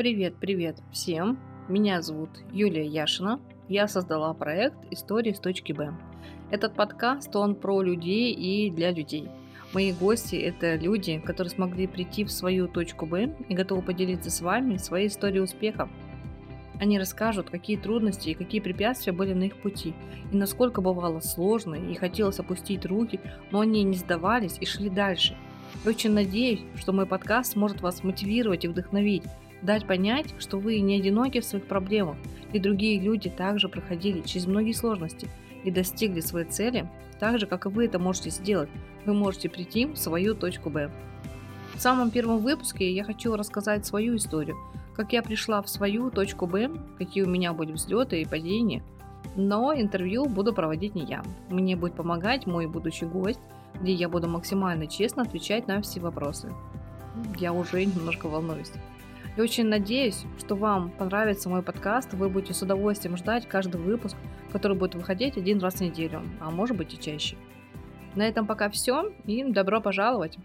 Привет, привет всем! Меня зовут Юлия Яшина. Я создала проект «Истории с точки Б». Этот подкаст, он про людей и для людей. Мои гости – это люди, которые смогли прийти в свою точку Б и готовы поделиться с вами своей историей успеха. Они расскажут, какие трудности и какие препятствия были на их пути, и насколько бывало сложно, и хотелось опустить руки, но они не сдавались и шли дальше. Я очень надеюсь, что мой подкаст сможет вас мотивировать и вдохновить, дать понять, что вы не одиноки в своих проблемах, и другие люди также проходили через многие сложности и достигли своей цели, так же, как и вы это можете сделать. Вы можете прийти в свою точку Б. В самом первом выпуске я хочу рассказать свою историю, как я пришла в свою точку Б, какие у меня были взлеты и падения. Но интервью буду проводить не я. Мне будет помогать мой будущий гость, где я буду максимально честно отвечать на все вопросы. Я уже немножко волнуюсь. Я очень надеюсь, что вам понравится мой подкаст, вы будете с удовольствием ждать каждый выпуск, который будет выходить один раз в неделю, а может быть и чаще. На этом пока все, и добро пожаловать!